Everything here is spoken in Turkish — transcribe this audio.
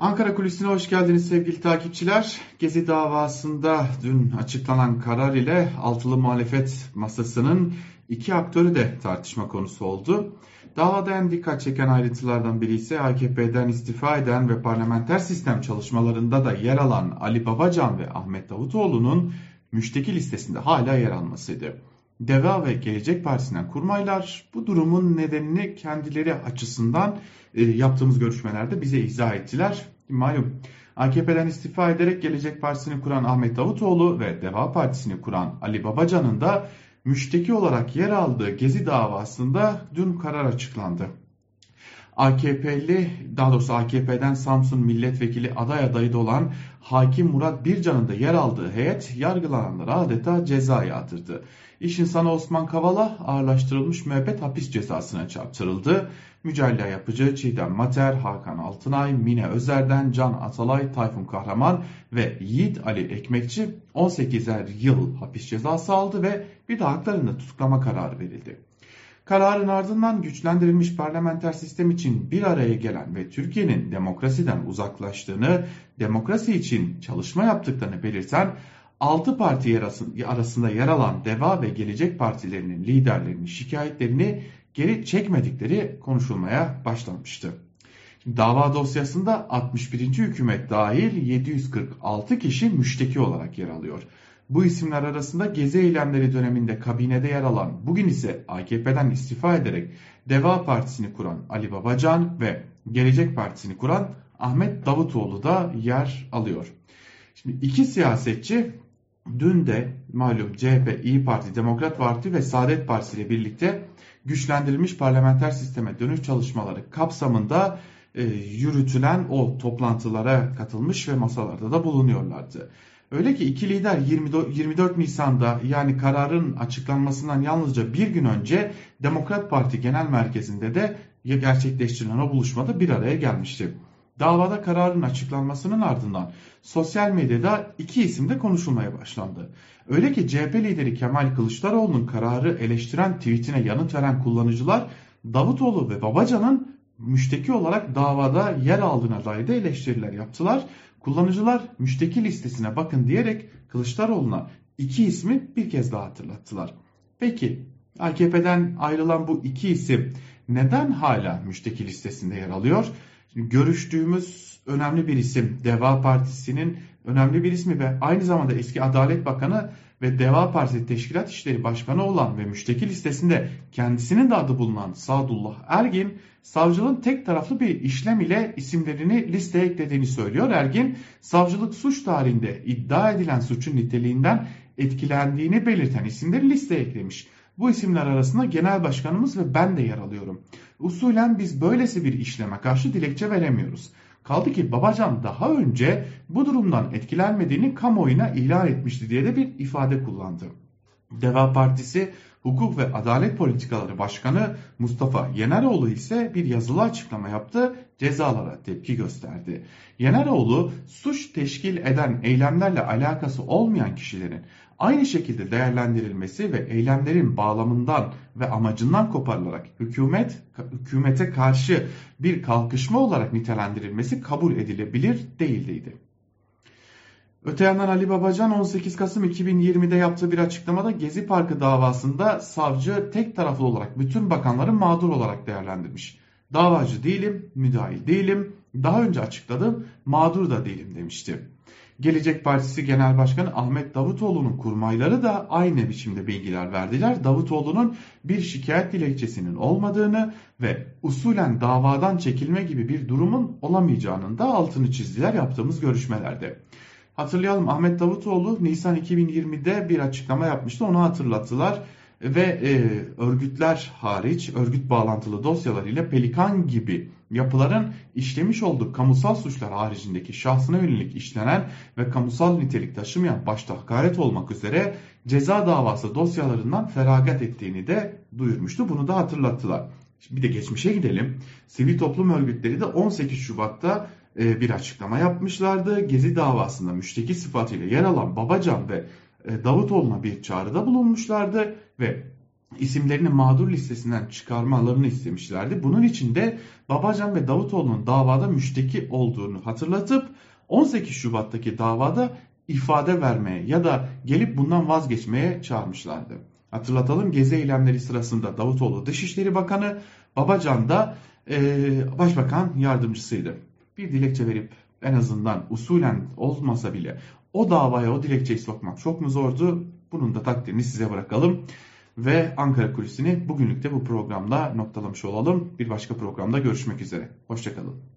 Ankara Kulisi'ne hoş geldiniz sevgili takipçiler. Gezi davasında dün açıklanan karar ile altılı muhalefet masasının iki aktörü de tartışma konusu oldu. Davada en dikkat çeken ayrıntılardan biri ise AKP'den istifa eden ve parlamenter sistem çalışmalarında da yer alan Ali Babacan ve Ahmet Davutoğlu'nun müşteki listesinde hala yer almasıydı. Deva ve Gelecek Partisi'nden kurmaylar bu durumun nedenini kendileri açısından e, yaptığımız görüşmelerde bize izah ettiler. Malum AKP'den istifa ederek Gelecek Partisi'ni kuran Ahmet Davutoğlu ve Deva Partisi'ni kuran Ali Babacan'ın da müşteki olarak yer aldığı Gezi davasında dün karar açıklandı. AKP'li daha doğrusu AKP'den Samsun milletvekili aday adayı da olan Hakim Murat Bircan'ın da yer aldığı heyet yargılananlara adeta ceza yağdırdı. İş insanı Osman Kavala ağırlaştırılmış müebbet hapis cezasına çarptırıldı. Mücella yapıcı Çiğdem Mater, Hakan Altınay, Mine Özer'den Can Atalay, Tayfun Kahraman ve Yiğit Ali Ekmekçi 18'er yıl hapis cezası aldı ve bir de haklarında tutuklama kararı verildi. Kararın ardından güçlendirilmiş parlamenter sistem için bir araya gelen ve Türkiye'nin demokrasiden uzaklaştığını, demokrasi için çalışma yaptıklarını belirten 6 parti arasında yer alan Deva ve Gelecek Partilerinin liderlerinin şikayetlerini geri çekmedikleri konuşulmaya başlanmıştı. Dava dosyasında 61. hükümet dahil 746 kişi müşteki olarak yer alıyor. Bu isimler arasında gezi eylemleri döneminde kabinede yer alan, bugün ise AKP'den istifa ederek Deva Partisi'ni kuran Ali Babacan ve Gelecek Partisi'ni kuran Ahmet Davutoğlu da yer alıyor. Şimdi iki siyasetçi dün de malum CHP, İyi Parti, Demokrat Parti ve Saadet Partisi ile birlikte güçlendirilmiş parlamenter sisteme dönüş çalışmaları kapsamında e, yürütülen o toplantılara katılmış ve masalarda da bulunuyorlardı. Öyle ki iki lider 24 Nisan'da yani kararın açıklanmasından yalnızca bir gün önce Demokrat Parti Genel Merkezi'nde de gerçekleştirilen o buluşmada bir araya gelmişti. Davada kararın açıklanmasının ardından sosyal medyada iki isim de konuşulmaya başlandı. Öyle ki CHP lideri Kemal Kılıçdaroğlu'nun kararı eleştiren tweetine yanıt veren kullanıcılar Davutoğlu ve Babacan'ın müşteki olarak davada yer aldığına dair de eleştiriler yaptılar. Kullanıcılar müşteki listesine bakın diyerek Kılıçdaroğlu'na iki ismi bir kez daha hatırlattılar. Peki AKP'den ayrılan bu iki isim neden hala müşteki listesinde yer alıyor? Şimdi görüştüğümüz önemli bir isim Deva Partisi'nin önemli bir ismi ve aynı zamanda eski Adalet Bakanı ve Deva Partisi Teşkilat İşleri Başkanı olan ve müşteki listesinde kendisinin de adı bulunan Sadullah Ergin, savcılığın tek taraflı bir işlem ile isimlerini listeye eklediğini söylüyor. Ergin, savcılık suç tarihinde iddia edilen suçun niteliğinden etkilendiğini belirten isimleri listeye eklemiş. Bu isimler arasında genel başkanımız ve ben de yer alıyorum. Usulen biz böylesi bir işleme karşı dilekçe veremiyoruz. Kaldı ki Babacan daha önce bu durumdan etkilenmediğini kamuoyuna ilan etmişti diye de bir ifade kullandı. Deva Partisi Hukuk ve Adalet Politikaları Başkanı Mustafa Yeneroğlu ise bir yazılı açıklama yaptı, cezalara tepki gösterdi. Yeneroğlu suç teşkil eden eylemlerle alakası olmayan kişilerin aynı şekilde değerlendirilmesi ve eylemlerin bağlamından ve amacından koparılarak hükümet hükümete karşı bir kalkışma olarak nitelendirilmesi kabul edilebilir değildiydi. Öte yandan Ali Babacan 18 Kasım 2020'de yaptığı bir açıklamada Gezi Parkı davasında savcı tek taraflı olarak bütün bakanları mağdur olarak değerlendirmiş. Davacı değilim, müdahil değilim, daha önce açıkladım mağdur da değilim demişti. Gelecek Partisi Genel Başkanı Ahmet Davutoğlu'nun kurmayları da aynı biçimde bilgiler verdiler. Davutoğlu'nun bir şikayet dilekçesinin olmadığını ve usulen davadan çekilme gibi bir durumun olamayacağının da altını çizdiler yaptığımız görüşmelerde. Hatırlayalım Ahmet Davutoğlu Nisan 2020'de bir açıklama yapmıştı onu hatırlattılar ve e, örgütler hariç örgüt bağlantılı dosyalar ile Pelikan gibi yapıların işlemiş olduğu kamusal suçlar haricindeki şahsına yönelik işlenen ve kamusal nitelik taşımayan başta hakaret olmak üzere ceza davası dosyalarından feragat ettiğini de duyurmuştu. Bunu da hatırlattılar. Şimdi bir de geçmişe gidelim. Sivil toplum örgütleri de 18 Şubat'ta e, bir açıklama yapmışlardı. Gezi davasında müşteki sıfatıyla yer alan Babacan ve Davutoğlu'na bir çağrıda bulunmuşlardı ve isimlerini mağdur listesinden çıkarmalarını istemişlerdi. Bunun için de Babacan ve Davutoğlu'nun davada müşteki olduğunu hatırlatıp 18 Şubat'taki davada ifade vermeye ya da gelip bundan vazgeçmeye çağırmışlardı. Hatırlatalım gezi eylemleri sırasında Davutoğlu Dışişleri Bakanı, Babacan da e, Başbakan yardımcısıydı. Bir dilekçe verip en azından usulen olmasa bile o davaya o dilekçeyi sokmak çok mu zordu? Bunun da takdirini size bırakalım. Ve Ankara Kulisi'ni bugünlük de bu programda noktalamış olalım. Bir başka programda görüşmek üzere. Hoşçakalın.